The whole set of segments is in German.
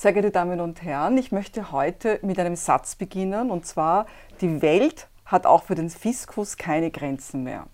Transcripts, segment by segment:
Sehr geehrte Damen und Herren, ich möchte heute mit einem Satz beginnen und zwar, die Welt hat auch für den Fiskus keine Grenzen mehr.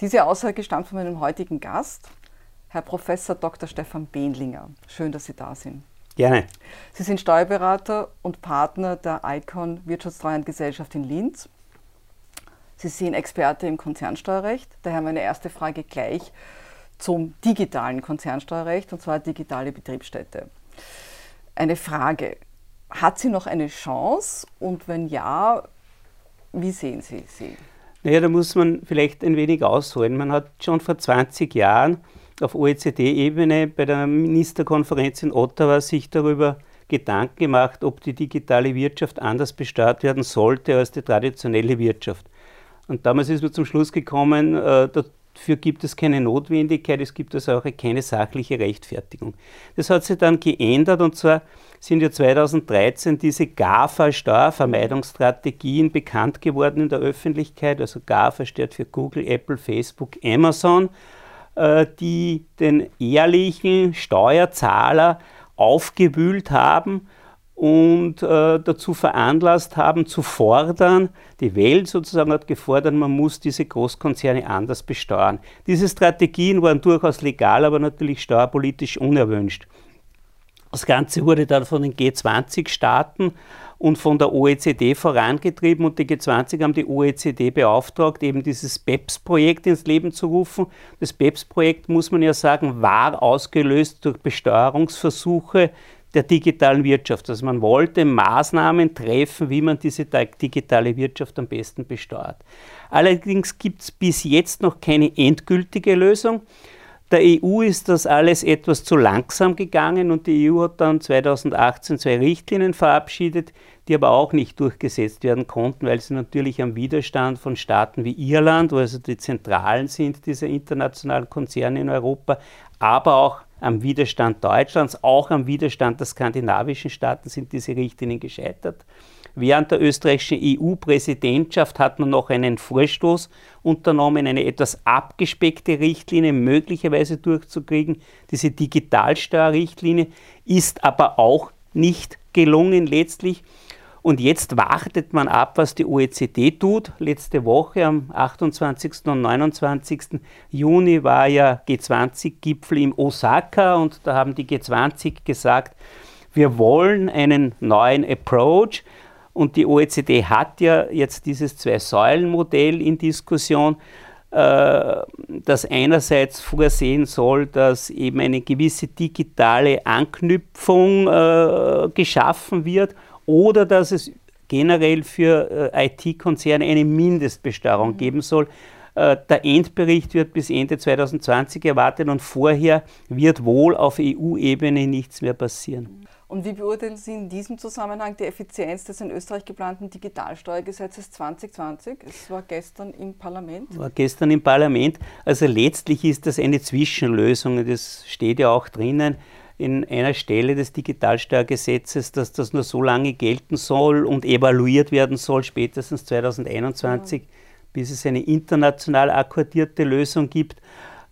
Diese Aussage stammt von meinem heutigen Gast, Herr Professor Dr. Stefan Behnlinger. Schön, dass Sie da sind. Gerne. Sie sind Steuerberater und Partner der ICON Wirtschaftstreuhandgesellschaft in Linz. Sie sind Experte im Konzernsteuerrecht. Daher meine erste Frage gleich zum digitalen Konzernsteuerrecht, und zwar digitale Betriebsstätte. Eine Frage, hat sie noch eine Chance und wenn ja, wie sehen Sie sie? Naja, da muss man vielleicht ein wenig ausholen. Man hat schon vor 20 Jahren auf OECD-Ebene bei der Ministerkonferenz in Ottawa sich darüber Gedanken gemacht, ob die digitale Wirtschaft anders besteuert werden sollte als die traditionelle Wirtschaft. Und damals ist man zum Schluss gekommen, äh, dafür gibt es keine Notwendigkeit, es gibt also auch keine sachliche Rechtfertigung. Das hat sich dann geändert und zwar sind ja 2013 diese GAFA-Steuervermeidungsstrategien bekannt geworden in der Öffentlichkeit. Also GAFA steht für Google, Apple, Facebook, Amazon, äh, die den ehrlichen Steuerzahler aufgewühlt haben und äh, dazu veranlasst haben, zu fordern, die Welt sozusagen hat gefordert, man muss diese Großkonzerne anders besteuern. Diese Strategien waren durchaus legal, aber natürlich steuerpolitisch unerwünscht. Das Ganze wurde dann von den G20-Staaten und von der OECD vorangetrieben und die G20 haben die OECD beauftragt, eben dieses BEPS-Projekt ins Leben zu rufen. Das BEPS-Projekt, muss man ja sagen, war ausgelöst durch Besteuerungsversuche der digitalen Wirtschaft. Also man wollte Maßnahmen treffen, wie man diese digitale Wirtschaft am besten besteuert. Allerdings gibt es bis jetzt noch keine endgültige Lösung. Der EU ist das alles etwas zu langsam gegangen und die EU hat dann 2018 zwei Richtlinien verabschiedet, die aber auch nicht durchgesetzt werden konnten, weil sie natürlich am Widerstand von Staaten wie Irland, wo also die Zentralen sind dieser internationalen Konzerne in Europa, aber auch am Widerstand Deutschlands, auch am Widerstand der skandinavischen Staaten sind diese Richtlinien gescheitert. Während der österreichischen EU-Präsidentschaft hat man noch einen Vorstoß unternommen, eine etwas abgespeckte Richtlinie möglicherweise durchzukriegen. Diese Digitalsteuerrichtlinie ist aber auch nicht gelungen letztlich. Und jetzt wartet man ab, was die OECD tut. Letzte Woche am 28. und 29. Juni war ja G20-Gipfel in Osaka und da haben die G20 gesagt, wir wollen einen neuen Approach. Und die OECD hat ja jetzt dieses Zwei-Säulen-Modell in Diskussion, äh, das einerseits vorsehen soll, dass eben eine gewisse digitale Anknüpfung äh, geschaffen wird oder dass es generell für äh, IT-Konzerne eine Mindestbesteuerung mhm. geben soll. Der Endbericht wird bis Ende 2020 erwartet und vorher wird wohl auf EU-Ebene nichts mehr passieren. Und wie beurteilen Sie in diesem Zusammenhang die Effizienz des in Österreich geplanten Digitalsteuergesetzes 2020? Es war gestern im Parlament. War gestern im Parlament. Also letztlich ist das eine Zwischenlösung. Das steht ja auch drinnen in einer Stelle des Digitalsteuergesetzes, dass das nur so lange gelten soll und evaluiert werden soll, spätestens 2021, ja. bis es eine international akkordierte Lösung gibt.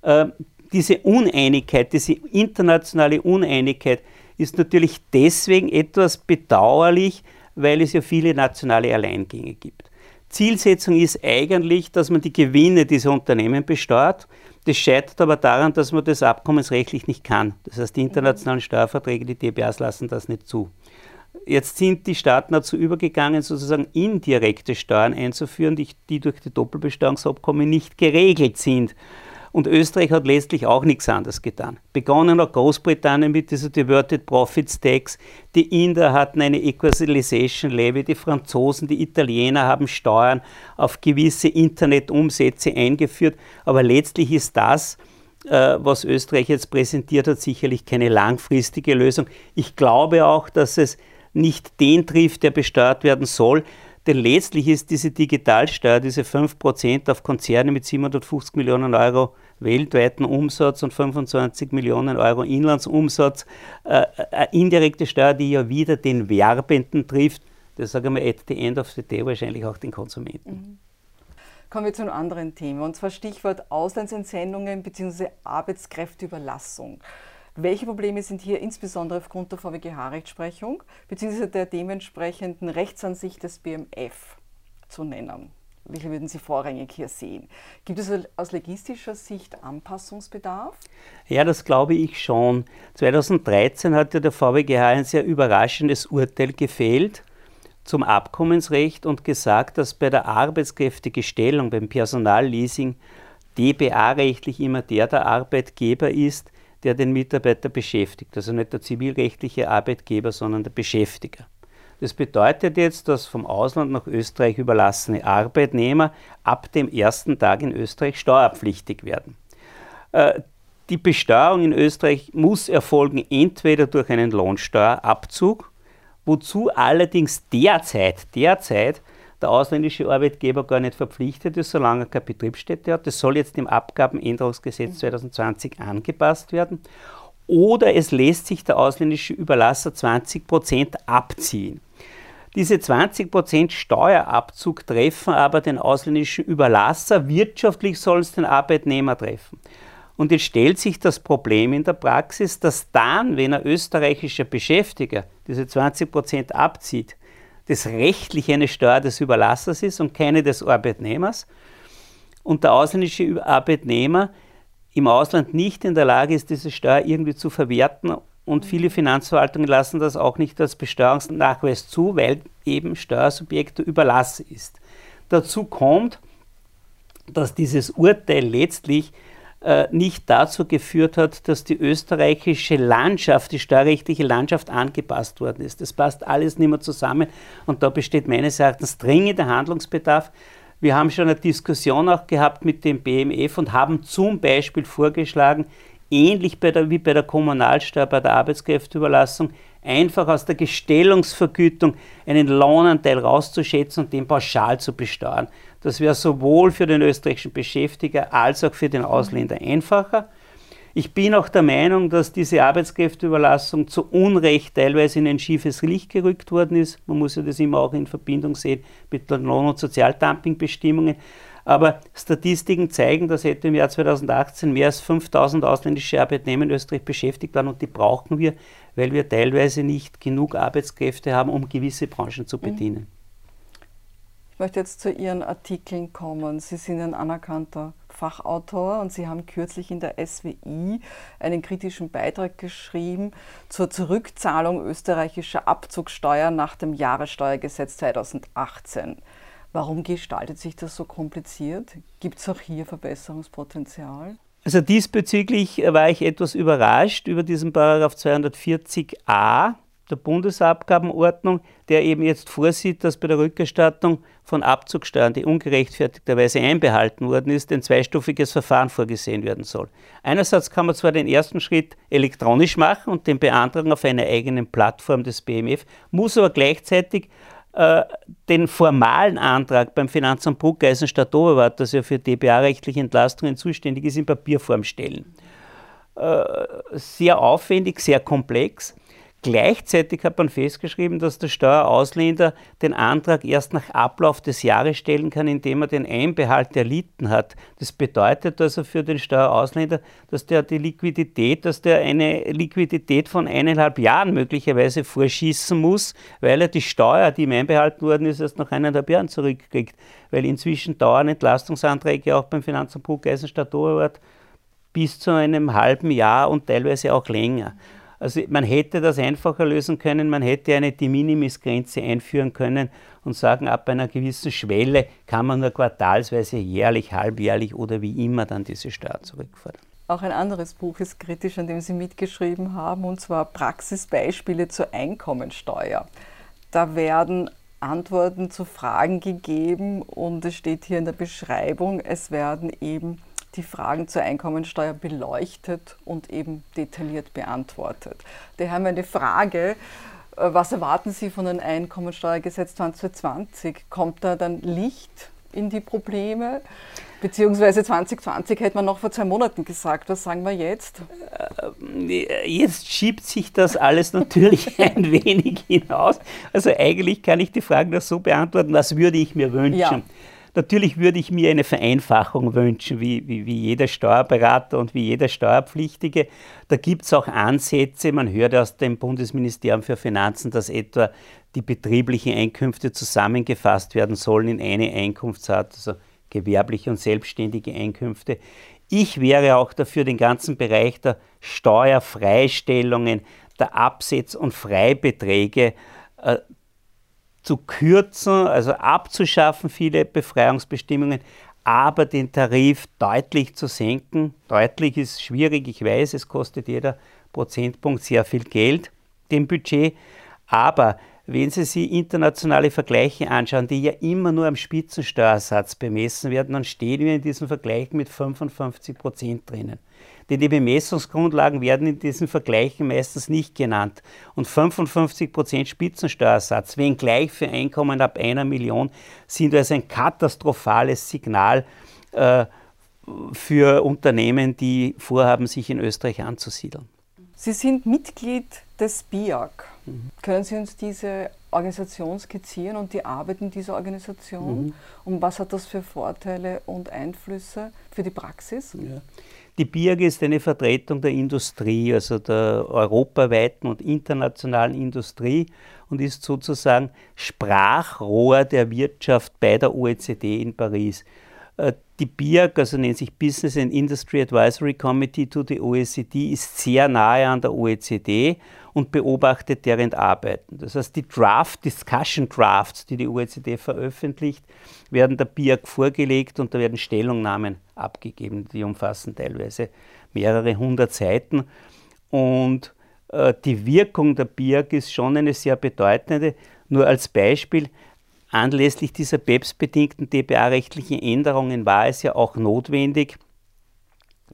Äh, diese Uneinigkeit, diese internationale Uneinigkeit, ist natürlich deswegen etwas bedauerlich, weil es ja viele nationale Alleingänge gibt. Zielsetzung ist eigentlich, dass man die Gewinne dieser Unternehmen besteuert. Das scheitert aber daran, dass man das abkommensrechtlich nicht kann. Das heißt, die internationalen Steuerverträge, die DBAs lassen das nicht zu. Jetzt sind die Staaten dazu übergegangen, sozusagen indirekte Steuern einzuführen, die, die durch die Doppelbesteuerungsabkommen nicht geregelt sind. Und Österreich hat letztlich auch nichts anderes getan. Begonnen hat Großbritannien mit dieser Diverted Profits Tax, die Inder hatten eine Equalization Levy, die Franzosen, die Italiener haben Steuern auf gewisse Internetumsätze eingeführt. Aber letztlich ist das, äh, was Österreich jetzt präsentiert hat, sicherlich keine langfristige Lösung. Ich glaube auch, dass es nicht den trifft, der besteuert werden soll, denn letztlich ist diese Digitalsteuer, diese 5% auf Konzerne mit 750 Millionen Euro weltweiten Umsatz und 25 Millionen Euro Inlandsumsatz, äh, eine indirekte Steuer, die ja wieder den Werbenden trifft, das sagen wir at the end of the day wahrscheinlich auch den Konsumenten. Mhm. Kommen wir zu einem anderen Thema, und zwar Stichwort Auslandsentsendungen bzw. Arbeitskräfteüberlassung. Welche Probleme sind hier insbesondere aufgrund der VWGH-Rechtsprechung bzw. der dementsprechenden Rechtsansicht des BMF zu nennen? Welche würden Sie vorrangig hier sehen? Gibt es aus logistischer Sicht Anpassungsbedarf? Ja, das glaube ich schon. 2013 hatte der VWGH ein sehr überraschendes Urteil gefällt zum Abkommensrecht und gesagt, dass bei der Arbeitskräftegestellung, beim Personalleasing, DBA-rechtlich immer der der Arbeitgeber ist, der den Mitarbeiter beschäftigt. Also nicht der zivilrechtliche Arbeitgeber, sondern der Beschäftiger. Das bedeutet jetzt, dass vom Ausland nach Österreich überlassene Arbeitnehmer ab dem ersten Tag in Österreich steuerpflichtig werden. Äh, die Besteuerung in Österreich muss erfolgen entweder durch einen Lohnsteuerabzug, wozu allerdings derzeit, derzeit der ausländische Arbeitgeber gar nicht verpflichtet ist, solange er keine Betriebsstätte hat. Das soll jetzt im Abgabenänderungsgesetz 2020 angepasst werden. Oder es lässt sich der ausländische Überlasser 20 Prozent abziehen. Diese 20% Steuerabzug treffen aber den ausländischen Überlasser, wirtschaftlich soll es den Arbeitnehmer treffen. Und jetzt stellt sich das Problem in der Praxis, dass dann, wenn ein österreichischer Beschäftiger diese 20% abzieht, das rechtlich eine Steuer des Überlassers ist und keine des Arbeitnehmers und der ausländische Arbeitnehmer im Ausland nicht in der Lage ist, diese Steuer irgendwie zu verwerten und viele Finanzverwaltungen lassen das auch nicht als Besteuerungsnachweis zu, weil eben Steuersubjekte Überlass ist. Dazu kommt, dass dieses Urteil letztlich nicht dazu geführt hat, dass die österreichische Landschaft, die steuerrechtliche Landschaft angepasst worden ist. Das passt alles nicht mehr zusammen und da besteht meines Erachtens dringender Handlungsbedarf. Wir haben schon eine Diskussion auch gehabt mit dem BMF und haben zum Beispiel vorgeschlagen, ähnlich bei der, wie bei der Kommunalsteuer, bei der Arbeitskräfteüberlassung, einfach aus der Gestellungsvergütung einen Lohnanteil rauszuschätzen und den pauschal zu besteuern. Das wäre sowohl für den österreichischen Beschäftiger als auch für den Ausländer einfacher. Ich bin auch der Meinung, dass diese Arbeitskräfteüberlassung zu Unrecht teilweise in ein schiefes Licht gerückt worden ist. Man muss ja das immer auch in Verbindung sehen mit den Lohn- und Sozialdumpingbestimmungen. Aber Statistiken zeigen, dass etwa im Jahr 2018 mehr als 5000 ausländische Arbeitnehmer in Österreich beschäftigt waren und die brauchen wir, weil wir teilweise nicht genug Arbeitskräfte haben, um gewisse Branchen zu mhm. bedienen. Ich möchte jetzt zu Ihren Artikeln kommen. Sie sind ein anerkannter Fachautor und Sie haben kürzlich in der SWI einen kritischen Beitrag geschrieben zur Zurückzahlung österreichischer Abzugssteuer nach dem Jahressteuergesetz 2018. Warum gestaltet sich das so kompliziert? Gibt es auch hier Verbesserungspotenzial? Also diesbezüglich war ich etwas überrascht über diesen Paragraph 240a der Bundesabgabenordnung, der eben jetzt vorsieht, dass bei der Rückerstattung von Abzugsteuern, die ungerechtfertigterweise einbehalten worden ist, ein zweistufiges Verfahren vorgesehen werden soll. Einerseits kann man zwar den ersten Schritt elektronisch machen und den beantragen auf einer eigenen Plattform des BMF, muss aber gleichzeitig äh, den formalen Antrag beim Finanzamt Bruckeisen Stadt Oberwart, das ja für DBA-rechtliche Entlastungen zuständig ist, in Papierform stellen. Äh, sehr aufwendig, sehr komplex. Gleichzeitig hat man festgeschrieben, dass der Steuerausländer den Antrag erst nach Ablauf des Jahres stellen kann, indem er den Einbehalt erlitten hat. Das bedeutet also für den Steuerausländer, dass der die Liquidität, dass der eine Liquidität von eineinhalb Jahren möglicherweise vorschießen muss, weil er die Steuer, die ihm einbehalten worden ist, erst nach eineinhalb Jahren zurückkriegt. Weil inzwischen dauern Entlastungsanträge auch beim Finanzamt Bruck Eisenstadt Oberwart bis zu einem halben Jahr und teilweise auch länger. Also man hätte das einfacher lösen können, man hätte eine De Minimis-Grenze einführen können und sagen, ab einer gewissen Schwelle kann man nur quartalsweise, jährlich, halbjährlich oder wie immer dann diese Steuer zurückfordern. Auch ein anderes Buch ist kritisch, an dem Sie mitgeschrieben haben, und zwar Praxisbeispiele zur Einkommensteuer. Da werden Antworten zu Fragen gegeben und es steht hier in der Beschreibung, es werden eben die Fragen zur Einkommensteuer beleuchtet und eben detailliert beantwortet. Daher haben eine Frage, äh, was erwarten Sie von einem Einkommensteuergesetz 2020? Kommt da dann Licht in die Probleme? Beziehungsweise 2020 hätte man noch vor zwei Monaten gesagt. Was sagen wir jetzt? Äh, jetzt schiebt sich das alles natürlich ein wenig hinaus. Also eigentlich kann ich die Frage noch so beantworten, was würde ich mir wünschen? Ja. Natürlich würde ich mir eine Vereinfachung wünschen, wie, wie, wie jeder Steuerberater und wie jeder Steuerpflichtige. Da gibt es auch Ansätze. Man hört aus dem Bundesministerium für Finanzen, dass etwa die betrieblichen Einkünfte zusammengefasst werden sollen in eine Einkunftsart, also gewerbliche und selbstständige Einkünfte. Ich wäre auch dafür, den ganzen Bereich der Steuerfreistellungen, der Absetz- und Freibeträge äh, zu kürzen, also abzuschaffen, viele Befreiungsbestimmungen, aber den Tarif deutlich zu senken. Deutlich ist schwierig, ich weiß, es kostet jeder Prozentpunkt sehr viel Geld, dem Budget, aber wenn Sie sich internationale Vergleiche anschauen, die ja immer nur am Spitzensteuersatz bemessen werden, dann stehen wir in diesem Vergleich mit 55 Prozent drinnen. Denn die Bemessungsgrundlagen werden in diesen Vergleichen meistens nicht genannt. Und 55 Prozent Spitzensteuersatz, wenngleich für Einkommen ab einer Million, sind also ein katastrophales Signal äh, für Unternehmen, die vorhaben, sich in Österreich anzusiedeln. Sie sind Mitglied des BIAC. Mhm. Können Sie uns diese Organisation skizzieren und die Arbeit in dieser Organisation? Mhm. Und was hat das für Vorteile und Einflüsse für die Praxis? Ja. Die BIAG ist eine Vertretung der Industrie, also der europaweiten und internationalen Industrie und ist sozusagen Sprachrohr der Wirtschaft bei der OECD in Paris. Äh, die BIAG, also nennt sich Business and Industry Advisory Committee to the OECD, ist sehr nahe an der OECD und beobachtet deren Arbeiten. Das heißt, die Draft, Discussion Drafts, die die OECD veröffentlicht, werden der BIAG vorgelegt und da werden Stellungnahmen abgegeben. Die umfassen teilweise mehrere hundert Seiten. Und äh, die Wirkung der BIAG ist schon eine sehr bedeutende. Nur als Beispiel, anlässlich dieser BEPS-bedingten DBA-rechtlichen Änderungen war es ja auch notwendig,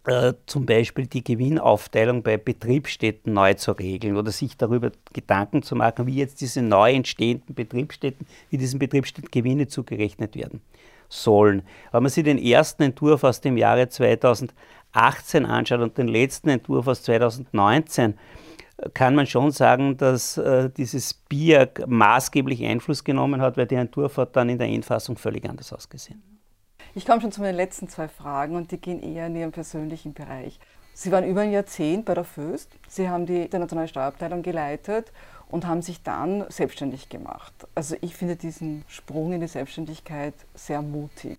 äh, zum Beispiel die Gewinnaufteilung bei Betriebsstätten neu zu regeln oder sich darüber Gedanken zu machen, wie jetzt diese neu entstehenden Betriebsstätten, wie diesen Betriebsstätten Gewinne zugerechnet werden sollen. Wenn man sich den ersten Entwurf aus dem Jahre 2018 anschaut und den letzten Entwurf aus 2019, kann man schon sagen, dass äh, dieses Bier maßgeblich Einfluss genommen hat, weil Entwurf hat dann in der Endfassung völlig anders ausgesehen. Ich komme schon zu meinen letzten zwei Fragen und die gehen eher in Ihren persönlichen Bereich. Sie waren über ein Jahrzehnt bei der Föst. Sie haben die internationale Steuerabteilung geleitet und haben sich dann selbstständig gemacht. Also ich finde diesen Sprung in die Selbstständigkeit sehr mutig.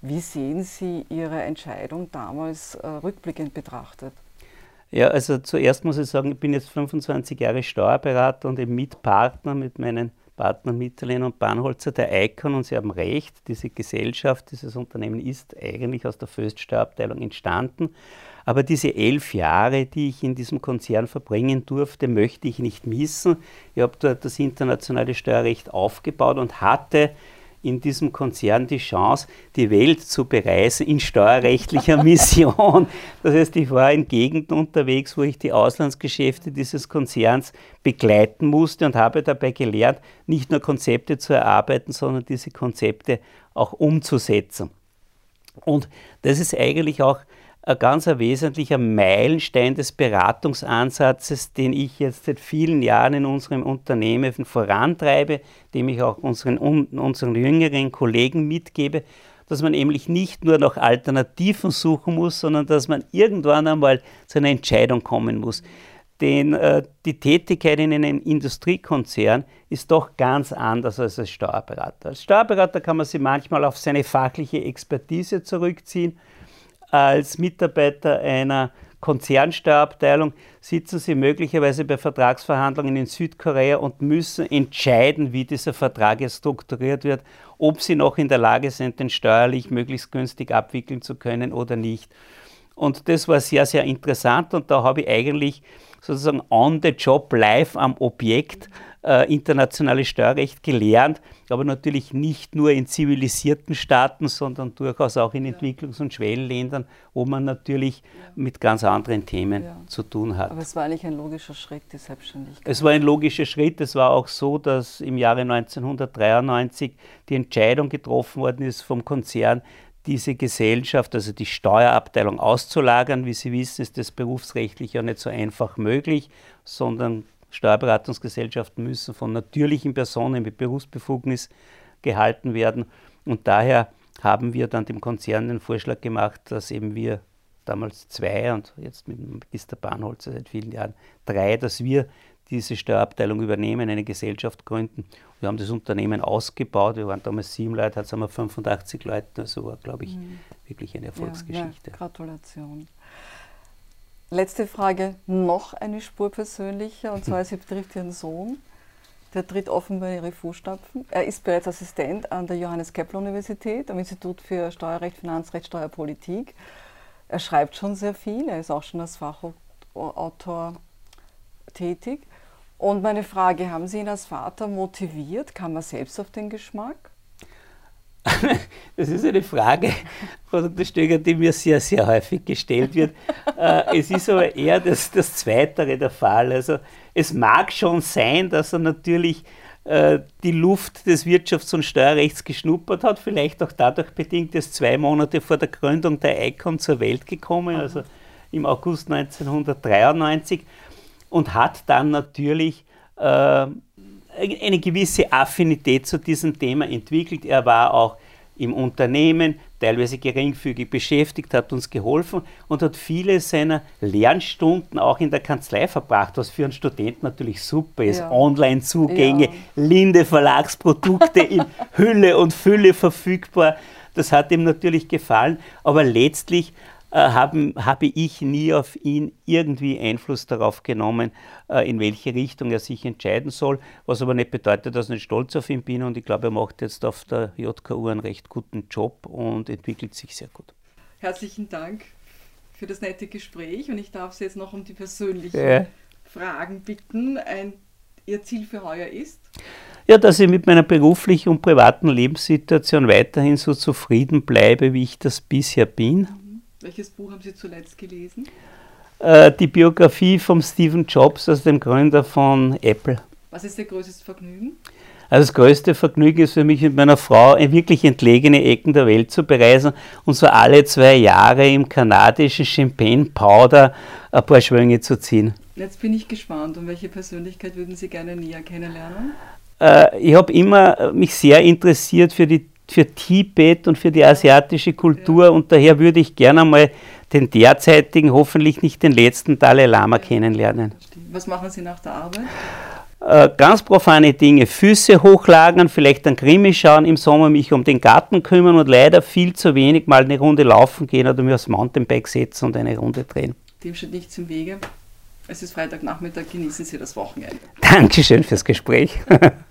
Wie sehen Sie Ihre Entscheidung damals äh, rückblickend betrachtet? Ja, also zuerst muss ich sagen, ich bin jetzt 25 Jahre Steuerberater und eben Mitpartner mit meinen Partner Mitterlehn und Bahnholzer der Icon und Sie haben recht, diese Gesellschaft, dieses Unternehmen ist eigentlich aus der Föststeuerabteilung entstanden. Aber diese elf Jahre, die ich in diesem Konzern verbringen durfte, möchte ich nicht missen. Ich habe dort das internationale Steuerrecht aufgebaut und hatte in diesem Konzern die Chance, die Welt zu bereisen in steuerrechtlicher Mission. Das heißt, ich war in Gegenden unterwegs, wo ich die Auslandsgeschäfte dieses Konzerns begleiten musste und habe dabei gelernt, nicht nur Konzepte zu erarbeiten, sondern diese Konzepte auch umzusetzen. Und das ist eigentlich auch ein ganz wesentlicher Meilenstein des Beratungsansatzes, den ich jetzt seit vielen Jahren in unserem Unternehmen vorantreibe, dem ich auch unseren, unseren jüngeren Kollegen mitgebe, dass man nämlich nicht nur nach Alternativen suchen muss, sondern dass man irgendwann einmal zu einer Entscheidung kommen muss. Denn äh, die Tätigkeit in einem Industriekonzern ist doch ganz anders als als Steuerberater. Als Steuerberater kann man sich manchmal auf seine fachliche Expertise zurückziehen als Mitarbeiter einer Konzernsteuerabteilung sitzen Sie möglicherweise bei Vertragsverhandlungen in Südkorea und müssen entscheiden, wie dieser Vertrag jetzt strukturiert wird, ob Sie noch in der Lage sind, den steuerlich möglichst günstig abwickeln zu können oder nicht. Und das war sehr, sehr interessant und da habe ich eigentlich sozusagen on the job, live am Objekt äh, internationales Steuerrecht gelernt, aber natürlich nicht nur in zivilisierten Staaten, sondern durchaus auch in Entwicklungs- und Schwellenländern, wo man natürlich mit ganz anderen Themen ja. zu tun hat. Aber es war eigentlich ein logischer Schritt, die Selbstständigkeit. Es war ein logischer Schritt. Es war auch so, dass im Jahre 1993 die Entscheidung getroffen worden ist vom Konzern, diese Gesellschaft, also die Steuerabteilung auszulagern. Wie Sie wissen, ist das berufsrechtlich ja nicht so einfach möglich, sondern Steuerberatungsgesellschaften müssen von natürlichen Personen mit Berufsbefugnis gehalten werden. Und daher haben wir dann dem Konzern den Vorschlag gemacht, dass eben wir damals zwei und jetzt mit Magister Bahnholzer seit vielen Jahren drei, dass wir diese Steuerabteilung übernehmen, eine Gesellschaft gründen. Wir haben das Unternehmen ausgebaut. Wir waren damals sieben Leute, jetzt haben wir 85 Leute. Also war, glaube ich, mhm. wirklich eine Erfolgsgeschichte. Ja, ja, Gratulation. Letzte Frage, noch eine Spur persönlicher, und zwar, sie betrifft Ihren Sohn. Der tritt offenbar in Ihre Fußstapfen. Er ist bereits Assistent an der Johannes Kepler Universität am Institut für Steuerrecht, Finanzrecht, Steuerpolitik. Er schreibt schon sehr viel, er ist auch schon als Fachautor tätig. Und meine Frage, haben Sie ihn als Vater motiviert? Kam er selbst auf den Geschmack? Das ist eine Frage, Frau Dr. Stöger, die mir sehr, sehr häufig gestellt wird. Äh, es ist aber eher das, das Zweitere der Fall. Also es mag schon sein, dass er natürlich äh, die Luft des Wirtschafts- und Steuerrechts geschnuppert hat, vielleicht auch dadurch bedingt, dass zwei Monate vor der Gründung der ICON zur Welt gekommen, also im August 1993 und hat dann natürlich äh, eine gewisse Affinität zu diesem Thema entwickelt. Er war auch im Unternehmen, teilweise geringfügig beschäftigt, hat uns geholfen und hat viele seiner Lernstunden auch in der Kanzlei verbracht, was für einen Studenten natürlich super ist. Ja. Online-Zugänge, ja. Linde Verlagsprodukte in Hülle und Fülle verfügbar. Das hat ihm natürlich gefallen, aber letztlich haben, habe ich nie auf ihn irgendwie Einfluss darauf genommen, äh, in welche Richtung er sich entscheiden soll, was aber nicht bedeutet, dass ich nicht stolz auf ihn bin und ich glaube, er macht jetzt auf der JKU einen recht guten Job und entwickelt sich sehr gut. Herzlichen Dank für das nette Gespräch und ich darf Sie jetzt noch um die persönlichen ja. Fragen bitten. Ein, Ihr Ziel für heuer ist? Ja, dass ich mit meiner beruflichen und privaten Lebenssituation weiterhin so zufrieden bleibe, wie ich das bisher bin welches Buch haben Sie zuletzt gelesen? Äh, die Biografie von Stephen Jobs, also dem Gründer von Apple. Was ist Ihr größtes Vergnügen? Also das größte Vergnügen ist für mich mit meiner Frau in wirklich entlegene Ecken der Welt zu bereisen und so alle zwei Jahre im kanadischen Champagne Powder ein paar Schwünge zu ziehen. Jetzt bin ich gespannt, um welche Persönlichkeit würden Sie gerne näher kennenlernen? Äh, ich habe immer mich sehr interessiert für die für Tibet und für die asiatische Kultur und daher würde ich gerne mal den derzeitigen, hoffentlich nicht den letzten Dalai Lama kennenlernen. Was machen Sie nach der Arbeit? Äh, ganz profane Dinge, Füße hochlagern, vielleicht ein Krimi schauen, im Sommer mich um den Garten kümmern und leider viel zu wenig mal eine Runde laufen gehen oder mir aufs Mountainbike setzen und eine Runde drehen. Dem steht nichts im Wege. Es ist Freitagnachmittag, genießen Sie das Wochenende. Dankeschön fürs Gespräch.